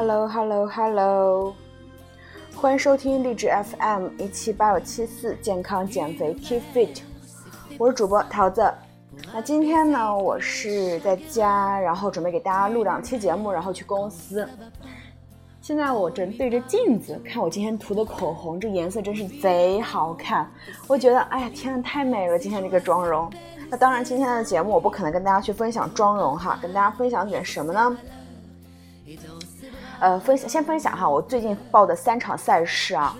Hello Hello Hello，欢迎收听励志 FM 一七八五七四健康减肥 Keep Fit，我是主播桃子。那今天呢，我是在家，然后准备给大家录两期节目，然后去公司。现在我正对着镜子看我今天涂的口红，这颜色真是贼好看。我觉得，哎呀，天呐，太美了！今天这个妆容。那当然，今天的节目我不可能跟大家去分享妆容哈，跟大家分享点什么呢？呃，分享先分享哈，我最近报的三场赛事啊，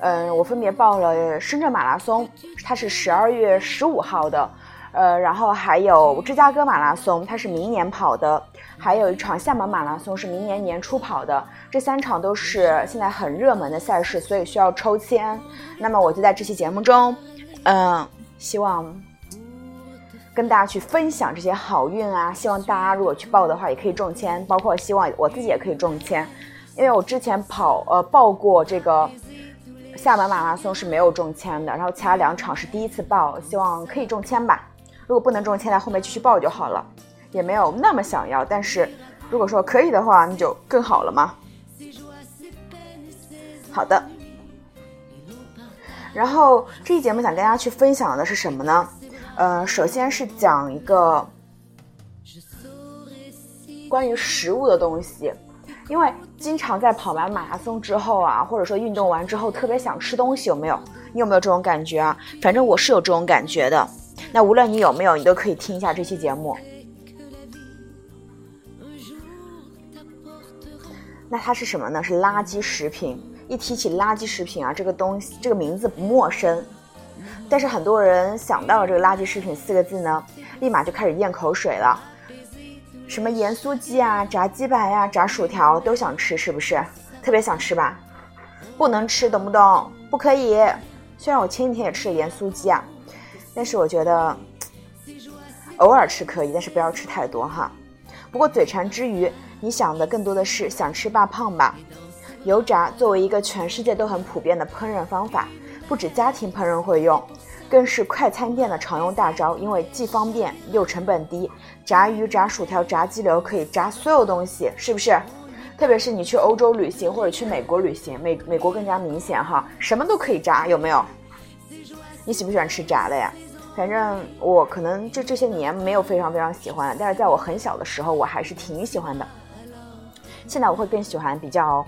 嗯，我分别报了深圳马拉松，它是十二月十五号的，呃，然后还有芝加哥马拉松，它是明年跑的，还有一场厦门马拉松是明年年初跑的，这三场都是现在很热门的赛事，所以需要抽签。那么我就在这期节目中，嗯，希望。跟大家去分享这些好运啊！希望大家如果去报的话，也可以中签。包括希望我自己也可以中签，因为我之前跑呃报过这个厦门马拉松是没有中签的，然后其他两场是第一次报，希望可以中签吧。如果不能中签，在后面继续报就好了，也没有那么想要。但是如果说可以的话，那就更好了嘛。好的。然后这期节目想跟大家去分享的是什么呢？呃，首先是讲一个关于食物的东西，因为经常在跑完马拉松之后啊，或者说运动完之后，特别想吃东西，有没有？你有没有这种感觉啊？反正我是有这种感觉的。那无论你有没有，你都可以听一下这期节目。那它是什么呢？是垃圾食品。一提起垃圾食品啊，这个东西，这个名字不陌生。但是很多人想到了这个垃圾食品四个字呢，立马就开始咽口水了。什么盐酥鸡啊、炸鸡排呀、炸薯条都想吃，是不是？特别想吃吧？不能吃，懂不懂？不可以。虽然我前几天也吃了盐酥鸡啊，但是我觉得偶尔吃可以，但是不要吃太多哈。不过嘴馋之余，你想的更多的是想吃霸胖吧？油炸作为一个全世界都很普遍的烹饪方法。不止家庭烹饪会用，更是快餐店的常用大招。因为既方便又成本低，炸鱼、炸薯条、炸鸡柳可以炸所有东西，是不是？特别是你去欧洲旅行或者去美国旅行，美美国更加明显哈，什么都可以炸，有没有？你喜不喜欢吃炸的呀？反正我可能这这些年没有非常非常喜欢，但是在我很小的时候，我还是挺喜欢的。现在我会更喜欢比较。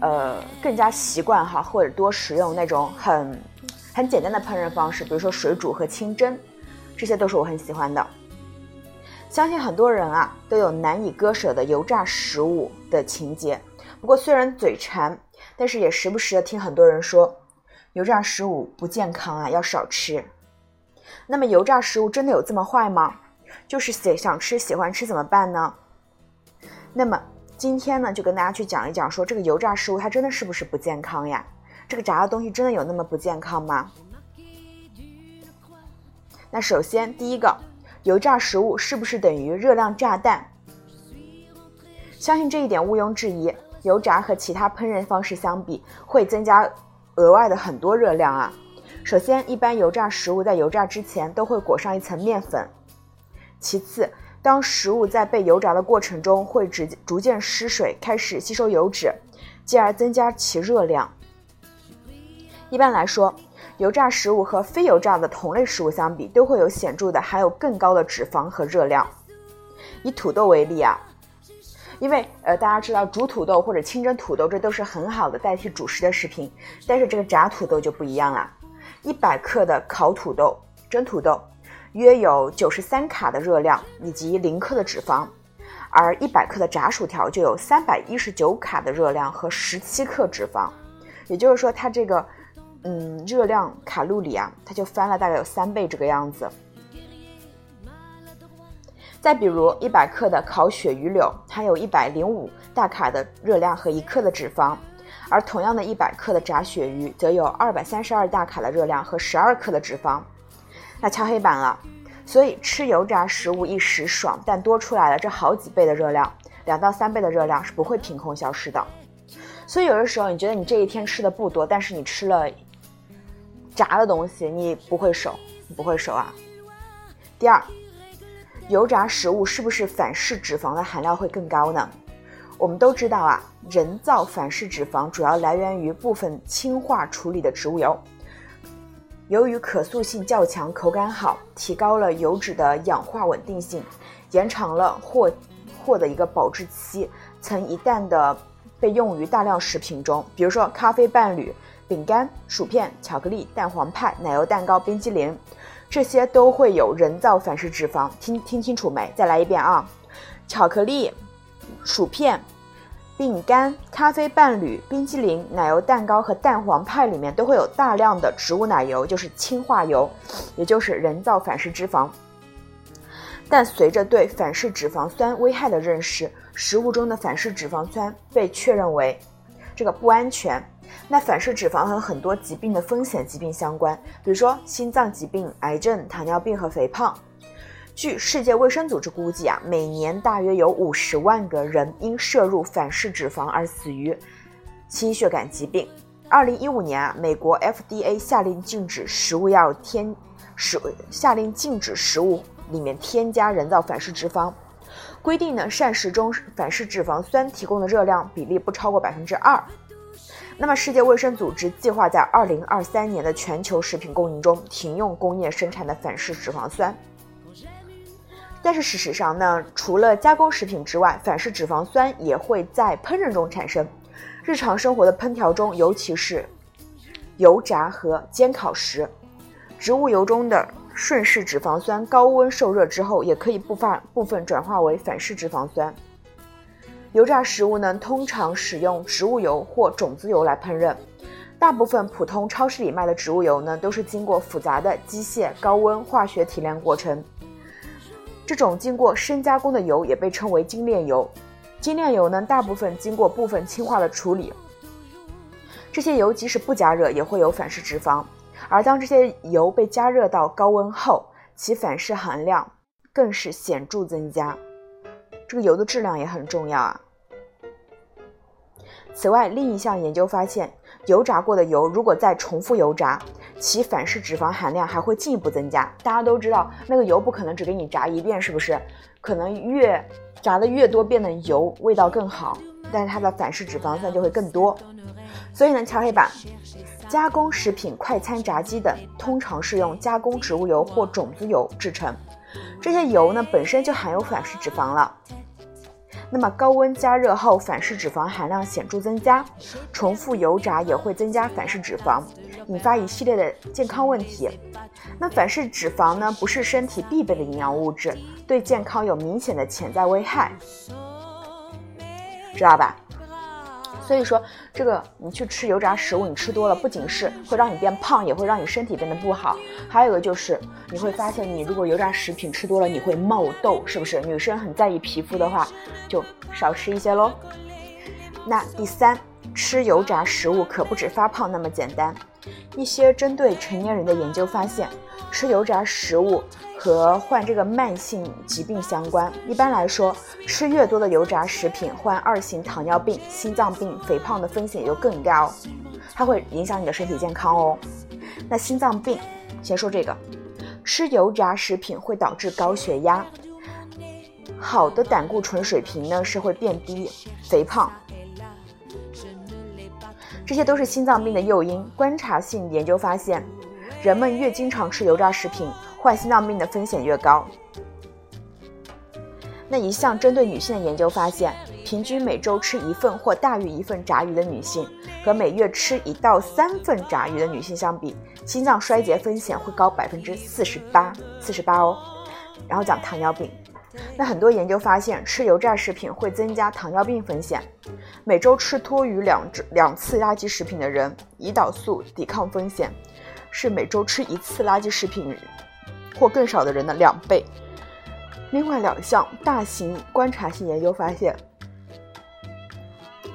呃，更加习惯哈，或者多食用那种很很简单的烹饪方式，比如说水煮和清蒸，这些都是我很喜欢的。相信很多人啊都有难以割舍的油炸食物的情节。不过虽然嘴馋，但是也时不时的听很多人说油炸食物不健康啊，要少吃。那么油炸食物真的有这么坏吗？就是想想吃喜欢吃怎么办呢？那么。今天呢，就跟大家去讲一讲，说这个油炸食物它真的是不是不健康呀？这个炸的东西真的有那么不健康吗？那首先第一个，油炸食物是不是等于热量炸弹？相信这一点毋庸置疑。油炸和其他烹饪方式相比，会增加额外的很多热量啊。首先，一般油炸食物在油炸之前都会裹上一层面粉。其次，当食物在被油炸的过程中，会逐逐渐失水，开始吸收油脂，进而增加其热量。一般来说，油炸食物和非油炸的同类食物相比，都会有显著的含有更高的脂肪和热量。以土豆为例啊，因为呃大家知道煮土豆或者清蒸土豆，这都是很好的代替主食的食品。但是这个炸土豆就不一样了，一百克的烤土豆、蒸土豆。约有九十三卡的热量以及零克的脂肪，而一百克的炸薯条就有三百一十九卡的热量和十七克脂肪，也就是说，它这个嗯热量卡路里啊，它就翻了大概有三倍这个样子。再比如一百克的烤鳕鱼柳，它有一百零五大卡的热量和一克的脂肪，而同样的一百克的炸鳕鱼则有二百三十二大卡的热量和十二克的脂肪。那敲黑板了，所以吃油炸食物一时爽，但多出来了这好几倍的热量，两到三倍的热量是不会凭空消失的。所以有的时候你觉得你这一天吃的不多，但是你吃了炸的东西，你不会熟，你不会熟啊。第二，油炸食物是不是反式脂肪的含量会更高呢？我们都知道啊，人造反式脂肪主要来源于部分氢化处理的植物油。由于可塑性较强、口感好，提高了油脂的氧化稳定性，延长了货货的一个保质期，曾一旦的被用于大量食品中，比如说咖啡伴侣、饼干、薯片、巧克力、蛋黄派、奶油蛋糕、冰激凌，这些都会有人造反式脂肪。听听清楚没？再来一遍啊！巧克力。薯片、饼干、咖啡伴侣、冰激凌、奶油蛋糕和蛋黄派里面都会有大量的植物奶油，就是氢化油，也就是人造反式脂肪。但随着对反式脂肪酸危害的认识，食物中的反式脂肪酸被确认为这个不安全。那反式脂肪和很多疾病的风险疾病相关，比如说心脏疾病、癌症、糖尿病和肥胖。据世界卫生组织估计啊，每年大约有五十万个人因摄入反式脂肪而死于心血管疾病。二零一五年啊，美国 FDA 下令禁止食物要添食下令禁止食物里面添加人造反式脂肪，规定呢膳食中反式脂肪酸提供的热量比例不超过百分之二。那么世界卫生组织计划在二零二三年的全球食品供应中停用工业生产的反式脂肪酸。但是事实上呢，除了加工食品之外，反式脂肪酸也会在烹饪中产生。日常生活的烹调中，尤其是油炸和煎烤时，植物油中的顺式脂肪酸高温受热之后，也可以部分部分转化为反式脂肪酸。油炸食物呢，通常使用植物油或种子油来烹饪。大部分普通超市里卖的植物油呢，都是经过复杂的机械、高温、化学提炼过程。这种经过深加工的油也被称为精炼油。精炼油呢，大部分经过部分氢化的处理。这些油即使不加热，也会有反式脂肪。而当这些油被加热到高温后，其反式含量更是显著增加。这个油的质量也很重要啊。此外，另一项研究发现，油炸过的油如果再重复油炸，其反式脂肪含量还会进一步增加。大家都知道，那个油不可能只给你炸一遍，是不是？可能越炸的越多遍的油，味道更好，但是它的反式脂肪酸就会更多。所以呢，敲黑板，加工食品、快餐、炸鸡等，通常是用加工植物油或种子油制成，这些油呢本身就含有反式脂肪了。那么高温加热后，反式脂肪含量显著增加，重复油炸也会增加反式脂肪，引发一系列的健康问题。那反式脂肪呢，不是身体必备的营养物质，对健康有明显的潜在危害，知道吧？所以说，这个你去吃油炸食物，你吃多了，不仅是会让你变胖，也会让你身体变得不好。还有一个就是，你会发现，你如果油炸食品吃多了，你会冒痘，是不是？女生很在意皮肤的话，就少吃一些喽。那第三，吃油炸食物可不止发胖那么简单。一些针对成年人的研究发现，吃油炸食物。和患这个慢性疾病相关。一般来说，吃越多的油炸食品，患二型糖尿病、心脏病、肥胖的风险就更高，它会影响你的身体健康哦。那心脏病，先说这个，吃油炸食品会导致高血压，好的胆固醇水平呢是会变低，肥胖，这些都是心脏病的诱因。观察性研究发现，人们越经常吃油炸食品。患心脏病的风险越高。那一项针对女性的研究发现，平均每周吃一份或大于一份炸鱼的女性，和每月吃一到三份炸鱼的女性相比，心脏衰竭风险会高百分之四十八，四十八哦。然后讲糖尿病，那很多研究发现，吃油炸食品会增加糖尿病风险。每周吃多于两两次垃圾食品的人，胰岛素抵抗风险是每周吃一次垃圾食品。或更少的人的两倍。另外两项大型观察性研究发现，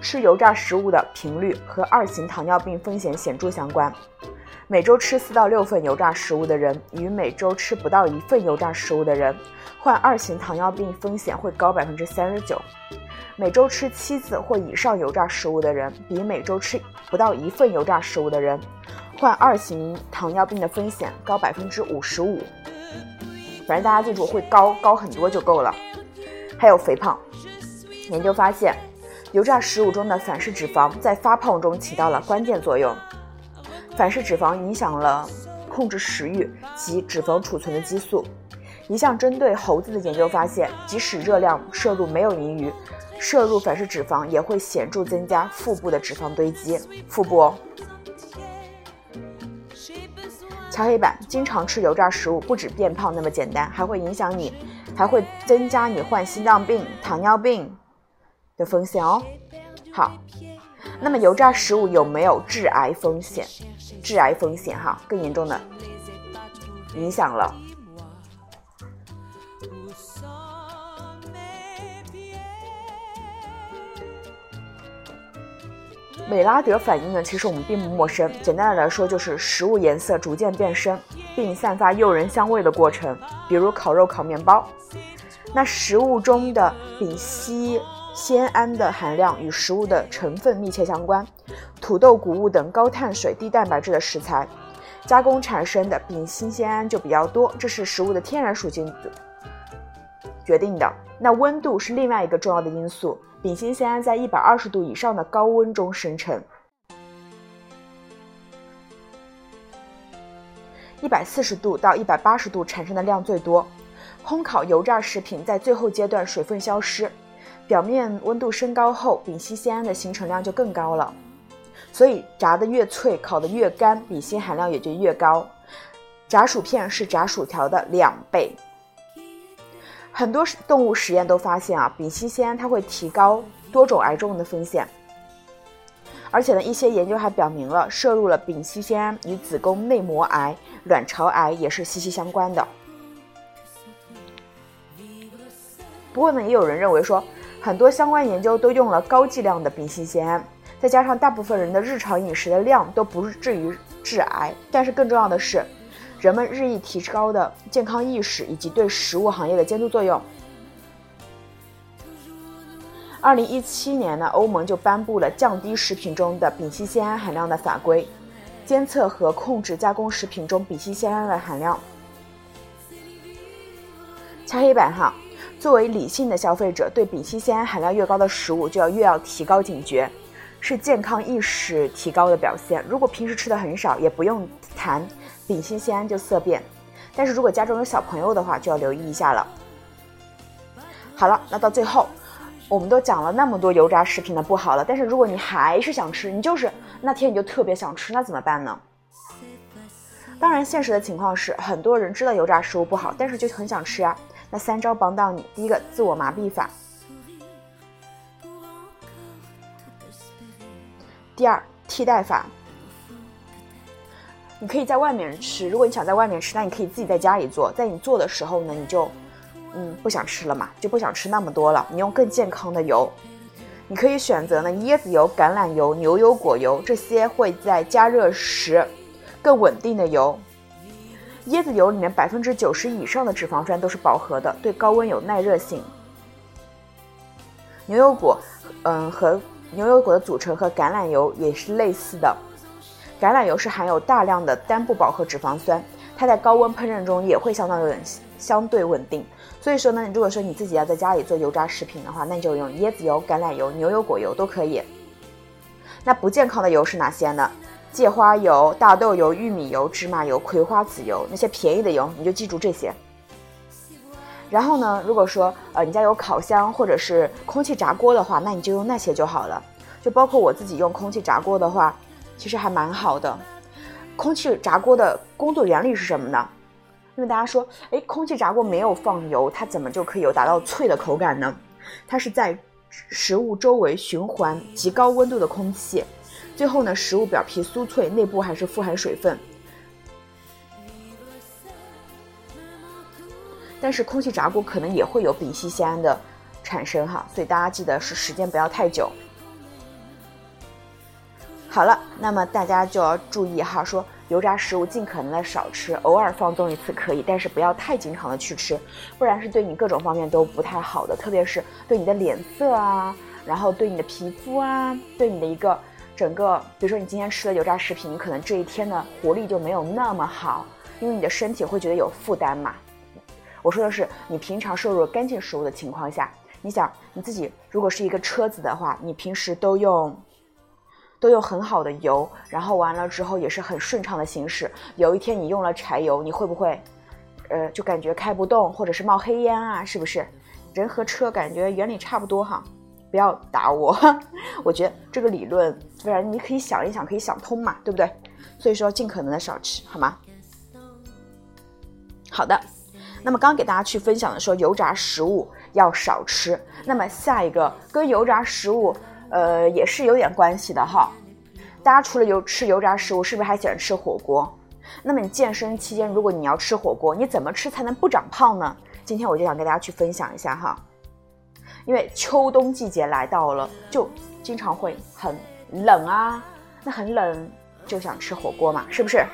吃油炸食物的频率和二型糖尿病风险显著相关。每周吃四到六份油炸食物的人，与每周吃不到一份油炸食物的人，患二型糖尿病风险会高百分之三十九。每周吃七次或以上油炸食物的人，比每周吃不到一份油炸食物的人，患二型糖尿病的风险高百分之五十五。反正大家记住，会高高很多就够了。还有肥胖，研究发现，油炸食物中的反式脂肪在发胖中起到了关键作用。反式脂肪影响了控制食欲及脂肪储存的激素。一项针对猴子的研究发现，即使热量摄入没有盈余，摄入反式脂肪也会显著增加腹部的脂肪堆积。腹部哦。敲黑板：经常吃油炸食物，不止变胖那么简单，还会影响你，还会增加你患心脏病、糖尿病的风险哦。好，那么油炸食物有没有致癌风险？致癌风险哈，更严重的影响了。美拉德反应呢，其实我们并不陌生。简单的来说，就是食物颜色逐渐变深，并散发诱人香味的过程。比如烤肉、烤面包。那食物中的丙烯酰胺的含量与食物的成分密切相关。土豆、谷物等高碳水、低蛋白质的食材，加工产生的丙烯酰胺就比较多，这是食物的天然属性决定的。那温度是另外一个重要的因素。丙烯酰胺在一百二十度以上的高温中生成，一百四十度到一百八十度产生的量最多。烘烤油炸食品在最后阶段水分消失，表面温度升高后，丙烯酰胺的形成量就更高了。所以炸得越脆，烤得越干，丙烯含量也就越高。炸薯片是炸薯条的两倍。很多动物实验都发现啊，丙烯酰胺它会提高多种癌症的风险，而且呢，一些研究还表明了摄入了丙烯酰胺与子宫内膜癌、卵巢癌也是息息相关的。不过呢，也有人认为说，很多相关研究都用了高剂量的丙烯酰胺，再加上大部分人的日常饮食的量都不至于致癌，但是更重要的是。人们日益提高的健康意识以及对食物行业的监督作用。二零一七年呢，欧盟就颁布了降低食品中的丙烯酰胺含量的法规，监测和控制加工食品中丙烯酰胺的含量。敲黑板哈，作为理性的消费者，对丙烯酰胺含量越高的食物就要越要提高警觉，是健康意识提高的表现。如果平时吃的很少，也不用谈。丙烯酰胺就色变，但是如果家中有小朋友的话，就要留意一下了。好了，那到最后，我们都讲了那么多油炸食品的不好了，但是如果你还是想吃，你就是那天你就特别想吃，那怎么办呢？当然，现实的情况是，很多人知道油炸食物不好，但是就很想吃啊。那三招帮到你：第一个，自我麻痹法；第二，替代法。你可以在外面吃，如果你想在外面吃，那你可以自己在家里做。在你做的时候呢，你就，嗯，不想吃了嘛，就不想吃那么多了。你用更健康的油，你可以选择呢椰子油、橄榄油、牛油果油这些会在加热时更稳定的油。椰子油里面百分之九十以上的脂肪酸都是饱和的，对高温有耐热性。牛油果，嗯，和牛油果的组成和橄榄油也是类似的。橄榄油是含有大量的单不饱和脂肪酸，它在高温烹饪中也会相当稳，相对稳定。所以说呢，如果说你自己要在家里做油炸食品的话，那你就用椰子油、橄榄油、牛油果油都可以。那不健康的油是哪些呢？芥花油、大豆油、玉米油、芝麻油、葵花籽油，那些便宜的油你就记住这些。然后呢，如果说呃你家有烤箱或者是空气炸锅的话，那你就用那些就好了。就包括我自己用空气炸锅的话。其实还蛮好的。空气炸锅的工作原理是什么呢？因为大家说，哎，空气炸锅没有放油，它怎么就可以有达到脆的口感呢？它是在食物周围循环极高温度的空气，最后呢，食物表皮酥脆，内部还是富含水分。但是空气炸锅可能也会有丙烯酰胺的产生哈，所以大家记得是时间不要太久。好了，那么大家就要注意哈，说油炸食物尽可能的少吃，偶尔放纵一次可以，但是不要太经常的去吃，不然是对你各种方面都不太好的，特别是对你的脸色啊，然后对你的皮肤啊，对你的一个整个，比如说你今天吃了油炸食品，你可能这一天的活力就没有那么好，因为你的身体会觉得有负担嘛。我说的是你平常摄入干净食物的情况下，你想你自己如果是一个车子的话，你平时都用都用很好的油，然后完了之后也是很顺畅的行驶。有一天你用了柴油，你会不会呃就感觉开不动，或者是冒黑烟啊？是不是？人和车感觉原理差不多哈。不要打我，我觉得这个理论，不然你可以想一想，可以想通嘛，对不对？所以说尽可能的少吃，好吗？好的，那么刚给大家去分享的说油炸食物要少吃，那么下一个跟油炸食物，呃，也是有点关系的哈。大家除了油吃油炸食物，是不是还喜欢吃火锅？那么你健身期间，如果你要吃火锅，你怎么吃才能不长胖呢？今天我就想跟大家去分享一下哈。因为秋冬季节来到了，就经常会很冷啊，那很冷就想吃火锅嘛，是不是？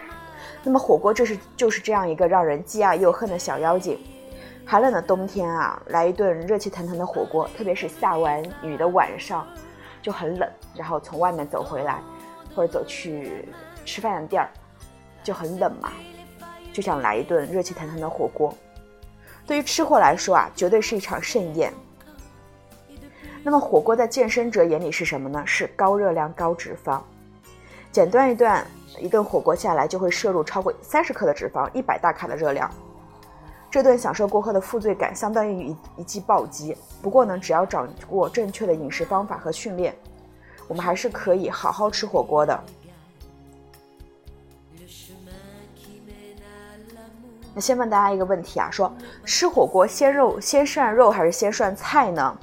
那么火锅就是就是这样一个让人既爱又恨的小妖精。寒冷的冬天啊，来一顿热气腾腾的火锅，特别是下完雨的晚上，就很冷，然后从外面走回来，或者走去吃饭的地儿，就很冷嘛，就想来一顿热气腾腾的火锅。对于吃货来说啊，绝对是一场盛宴。那么火锅在健身者眼里是什么呢？是高热量、高脂肪。简单一段一顿火锅下来，就会摄入超过三十克的脂肪，一百大卡的热量。这顿享受过后的负罪感，相当于一一记暴击。不过呢，只要掌握正确的饮食方法和训练，我们还是可以好好吃火锅的。那先问大家一个问题啊，说吃火锅先肉先涮肉还是先涮菜呢？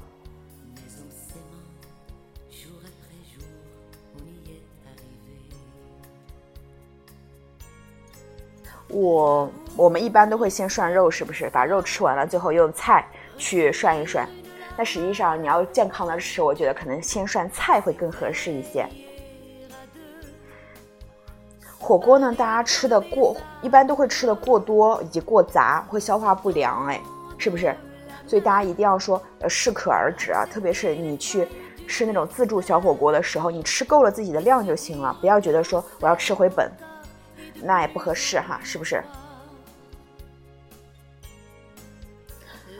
我我们一般都会先涮肉，是不是？把肉吃完了，最后用菜去涮一涮。那实际上你要健康的吃，我觉得可能先涮菜会更合适一些。火锅呢，大家吃的过，一般都会吃的过多以及过杂，会消化不良，哎，是不是？所以大家一定要说，呃，适可而止啊。特别是你去吃那种自助小火锅的时候，你吃够了自己的量就行了，不要觉得说我要吃回本。那也不合适哈，是不是？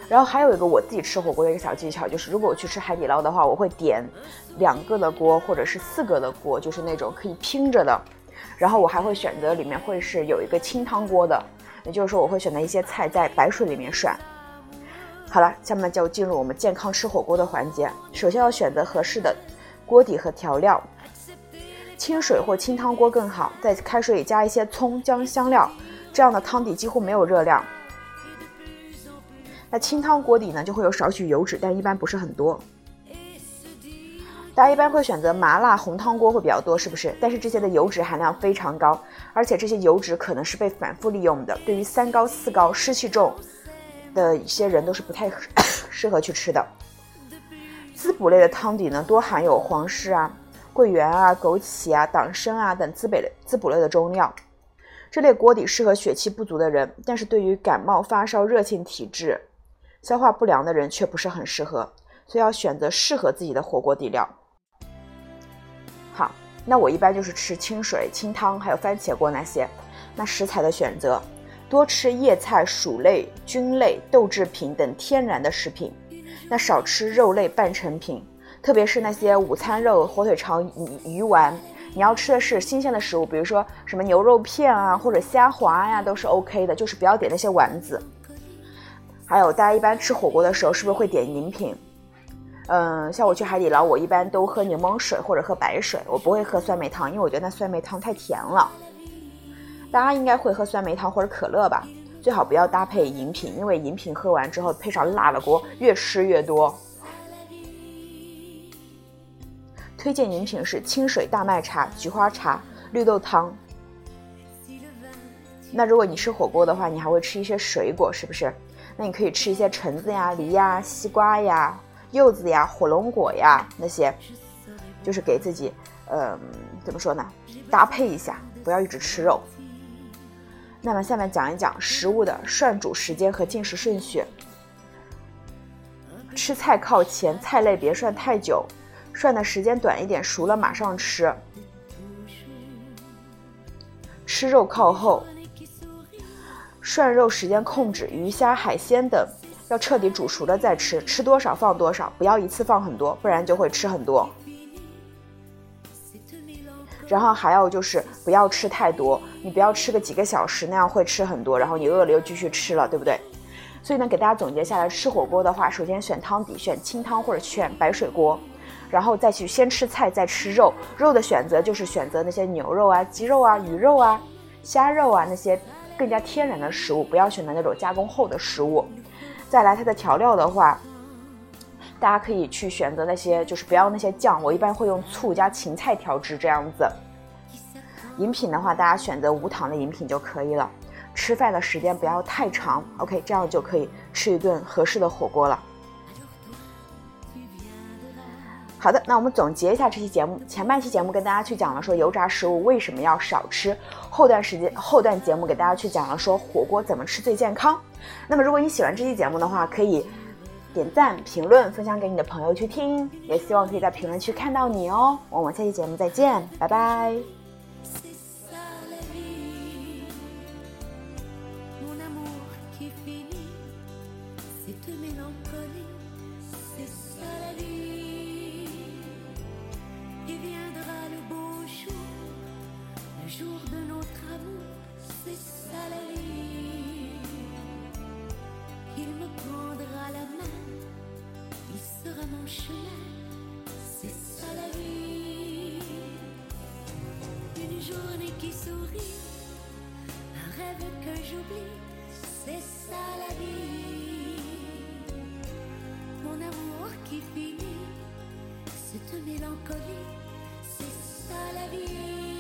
然后还有一个我自己吃火锅的一个小技巧，就是如果我去吃海底捞的话，我会点两个的锅或者是四个的锅，就是那种可以拼着的。然后我还会选择里面会是有一个清汤锅的，也就是说我会选择一些菜在白水里面涮。好了，下面就进入我们健康吃火锅的环节。首先要选择合适的锅底和调料。清水或清汤锅更好，在开水里加一些葱姜香料，这样的汤底几乎没有热量。那清汤锅底呢，就会有少许油脂，但一般不是很多。大家一般会选择麻辣红汤锅会比较多，是不是？但是这些的油脂含量非常高，而且这些油脂可能是被反复利用的，对于三高四高、湿气重的一些人都是不太适合去吃的。滋补类的汤底呢，多含有黄氏啊。桂圆啊、枸杞啊、党参啊等滋补类、滋补类的中药，这类锅底适合血气不足的人，但是对于感冒发烧、热性体质、消化不良的人却不是很适合，所以要选择适合自己的火锅底料。好，那我一般就是吃清水、清汤，还有番茄锅那些。那食材的选择，多吃叶菜、薯类、菌类、豆制品等天然的食品，那少吃肉类半成品。特别是那些午餐肉、火腿肠、鱼鱼丸，你要吃的是新鲜的食物，比如说什么牛肉片啊，或者虾滑呀，都是 OK 的，就是不要点那些丸子。还有，大家一般吃火锅的时候是不是会点饮品？嗯，像我去海底捞，我一般都喝柠檬水或者喝白水，我不会喝酸梅汤，因为我觉得那酸梅汤太甜了。大家应该会喝酸梅汤或者可乐吧？最好不要搭配饮品，因为饮品喝完之后配上辣的锅，越吃越多。推荐饮品是清水大麦茶、菊花茶、绿豆汤。那如果你吃火锅的话，你还会吃一些水果，是不是？那你可以吃一些橙子呀、梨呀、西瓜呀、柚子呀、火龙果呀那些，就是给自己，嗯，怎么说呢？搭配一下，不要一直吃肉。那么下面讲一讲食物的涮煮时间和进食顺序。吃菜靠前，菜类别涮太久。涮的时间短一点，熟了马上吃。吃肉靠后，涮肉时间控制，鱼虾海鲜等要彻底煮熟了再吃，吃多少放多少，不要一次放很多，不然就会吃很多。然后还有就是不要吃太多，你不要吃个几个小时，那样会吃很多，然后你饿了又继续吃了，对不对？所以呢，给大家总结下来，吃火锅的话，首先选汤底，选清汤或者选白水锅，然后再去先吃菜再吃肉，肉的选择就是选择那些牛肉啊、鸡肉啊、鱼肉啊、虾肉啊那些更加天然的食物，不要选择那种加工后的食物。再来它的调料的话，大家可以去选择那些，就是不要那些酱，我一般会用醋加芹菜调制这样子。饮品的话，大家选择无糖的饮品就可以了。吃饭的时间不要太长，OK，这样就可以吃一顿合适的火锅了。好的，那我们总结一下这期节目。前半期节目跟大家去讲了说油炸食物为什么要少吃，后段时间后段节目给大家去讲了说火锅怎么吃最健康。那么如果你喜欢这期节目的话，可以点赞、评论、分享给你的朋友去听，也希望可以在评论区看到你哦。我们下期节目再见，拜拜。C'est ça la vie. Une journée qui sourit, un rêve que j'oublie, c'est ça la vie. Mon amour qui finit, cette mélancolie, c'est ça la vie.